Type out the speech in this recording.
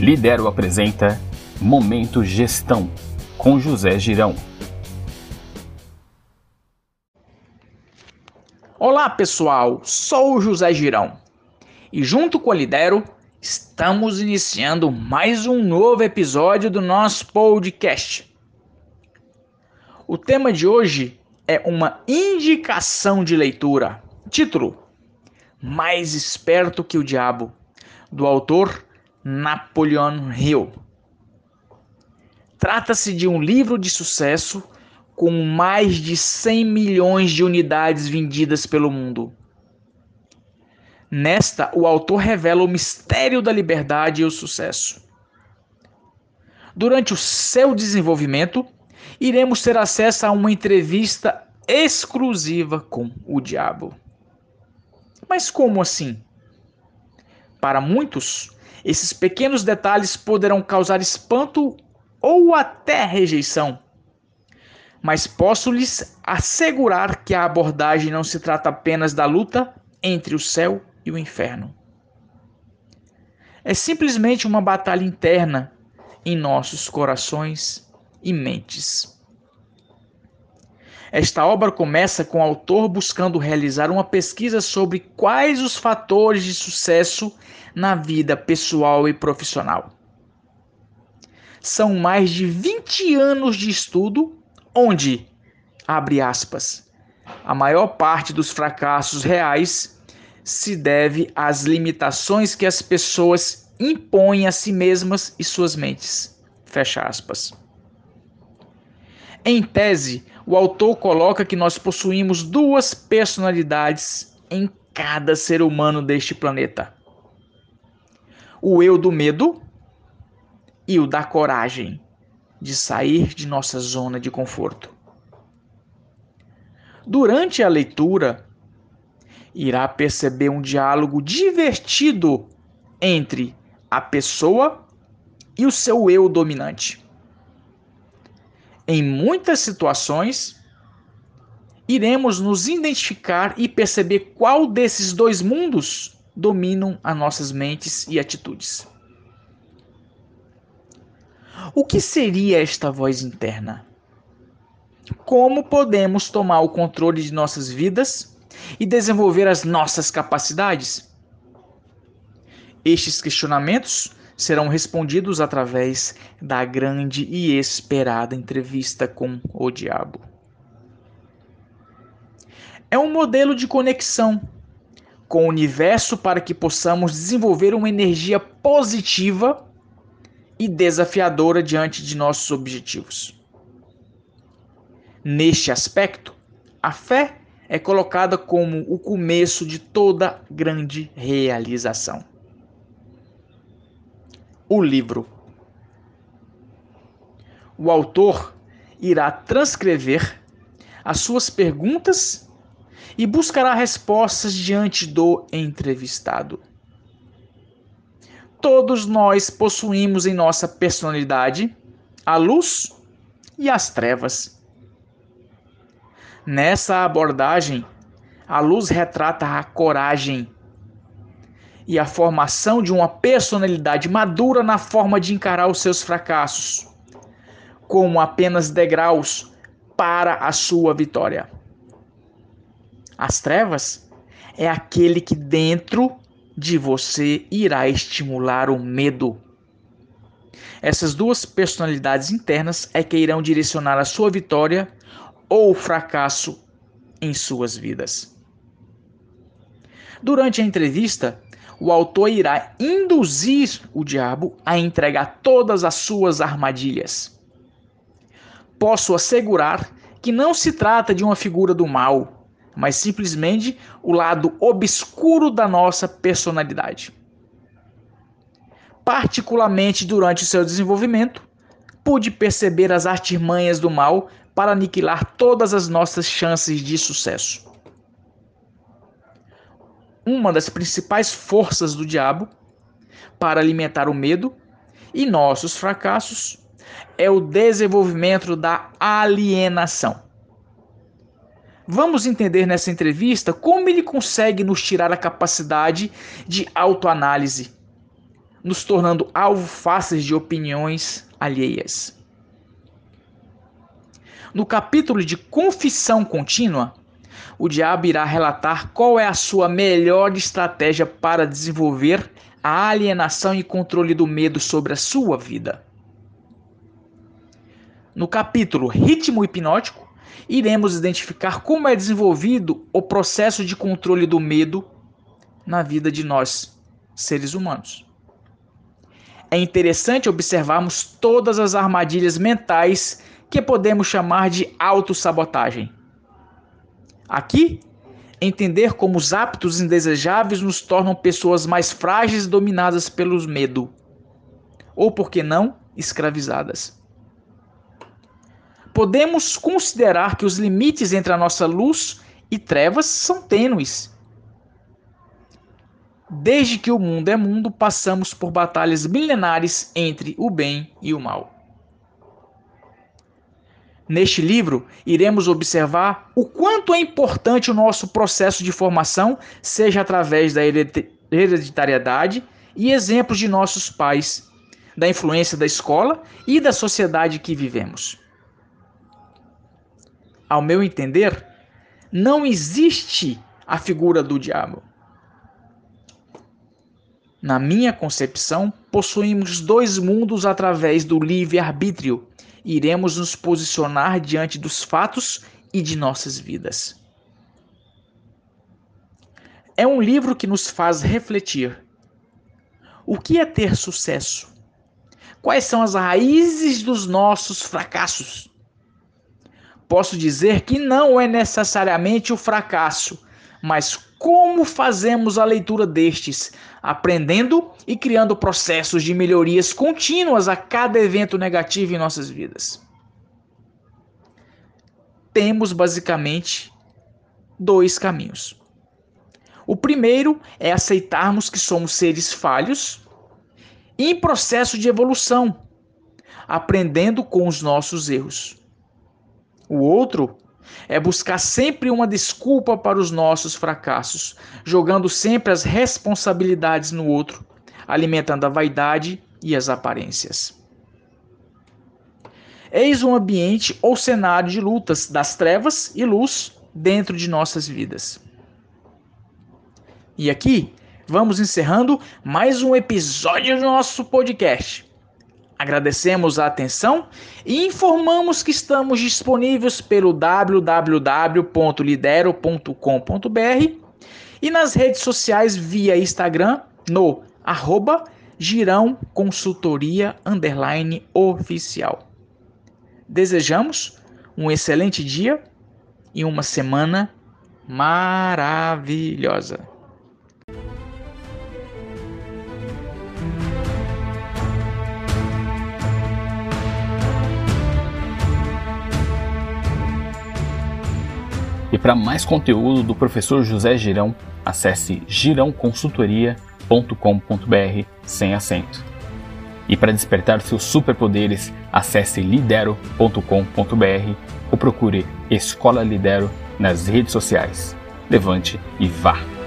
Lidero apresenta Momento Gestão com José Girão. Olá pessoal, sou o José Girão e junto com a Lidero estamos iniciando mais um novo episódio do nosso podcast. O tema de hoje é uma indicação de leitura. Título: Mais esperto que o diabo, do autor Napoleon Hill. Trata-se de um livro de sucesso com mais de 100 milhões de unidades vendidas pelo mundo. Nesta, o autor revela o mistério da liberdade e o sucesso. Durante o seu desenvolvimento, iremos ter acesso a uma entrevista exclusiva com o diabo. Mas como assim? Para muitos, esses pequenos detalhes poderão causar espanto ou até rejeição. Mas posso lhes assegurar que a abordagem não se trata apenas da luta entre o céu e o inferno. É simplesmente uma batalha interna em nossos corações e mentes. Esta obra começa com o autor buscando realizar uma pesquisa sobre quais os fatores de sucesso na vida pessoal e profissional. São mais de 20 anos de estudo onde, abre aspas, a maior parte dos fracassos reais se deve às limitações que as pessoas impõem a si mesmas e suas mentes. Fecha aspas. Em tese, o autor coloca que nós possuímos duas personalidades em cada ser humano deste planeta: o eu do medo e o da coragem de sair de nossa zona de conforto. Durante a leitura, irá perceber um diálogo divertido entre a pessoa e o seu eu dominante. Em muitas situações, iremos nos identificar e perceber qual desses dois mundos dominam as nossas mentes e atitudes. O que seria esta voz interna? Como podemos tomar o controle de nossas vidas e desenvolver as nossas capacidades? Estes questionamentos serão respondidos através da grande e esperada entrevista com o diabo. É um modelo de conexão com o universo para que possamos desenvolver uma energia positiva e desafiadora diante de nossos objetivos. Neste aspecto, a fé é colocada como o começo de toda grande realização o livro. O autor irá transcrever as suas perguntas e buscará respostas diante do entrevistado. Todos nós possuímos em nossa personalidade a luz e as trevas. Nessa abordagem, a luz retrata a coragem e a formação de uma personalidade madura na forma de encarar os seus fracassos como apenas degraus para a sua vitória. As trevas é aquele que dentro de você irá estimular o medo. Essas duas personalidades internas é que irão direcionar a sua vitória ou fracasso em suas vidas. Durante a entrevista, o autor irá induzir o diabo a entregar todas as suas armadilhas. Posso assegurar que não se trata de uma figura do mal, mas simplesmente o lado obscuro da nossa personalidade. Particularmente durante o seu desenvolvimento, pude perceber as artimanhas do mal para aniquilar todas as nossas chances de sucesso uma das principais forças do diabo para alimentar o medo e nossos fracassos é o desenvolvimento da alienação. Vamos entender nessa entrevista como ele consegue nos tirar a capacidade de autoanálise, nos tornando alvo fáceis de opiniões alheias. No capítulo de confissão contínua, o diabo irá relatar qual é a sua melhor estratégia para desenvolver a alienação e controle do medo sobre a sua vida. No capítulo Ritmo Hipnótico, iremos identificar como é desenvolvido o processo de controle do medo na vida de nós, seres humanos. É interessante observarmos todas as armadilhas mentais que podemos chamar de autossabotagem. Aqui, entender como os hábitos indesejáveis nos tornam pessoas mais frágeis e dominadas pelos medo, ou por que não, escravizadas. Podemos considerar que os limites entre a nossa luz e trevas são tênues Desde que o mundo é mundo, passamos por batalhas milenares entre o bem e o mal. Neste livro, iremos observar o quanto é importante o nosso processo de formação, seja através da hereditariedade e exemplos de nossos pais, da influência da escola e da sociedade que vivemos. Ao meu entender, não existe a figura do diabo. Na minha concepção, possuímos dois mundos através do livre-arbítrio. Iremos nos posicionar diante dos fatos e de nossas vidas. É um livro que nos faz refletir. O que é ter sucesso? Quais são as raízes dos nossos fracassos? Posso dizer que não é necessariamente o fracasso, mas como fazemos a leitura destes, aprendendo e criando processos de melhorias contínuas a cada evento negativo em nossas vidas. Temos basicamente dois caminhos. O primeiro é aceitarmos que somos seres falhos em processo de evolução, aprendendo com os nossos erros. O outro é buscar sempre uma desculpa para os nossos fracassos, jogando sempre as responsabilidades no outro, alimentando a vaidade e as aparências. Eis um ambiente ou cenário de lutas das trevas e luz dentro de nossas vidas. E aqui vamos encerrando mais um episódio do nosso podcast. Agradecemos a atenção e informamos que estamos disponíveis pelo www.lidero.com.br e nas redes sociais via Instagram no arroba Girão Consultoria Underline Oficial. Desejamos um excelente dia e uma semana maravilhosa. E para mais conteúdo do professor José Girão, acesse girãoconsultoria.com.br sem acento. E para despertar seus superpoderes, acesse lidero.com.br ou procure Escola Lidero nas redes sociais. Levante e vá!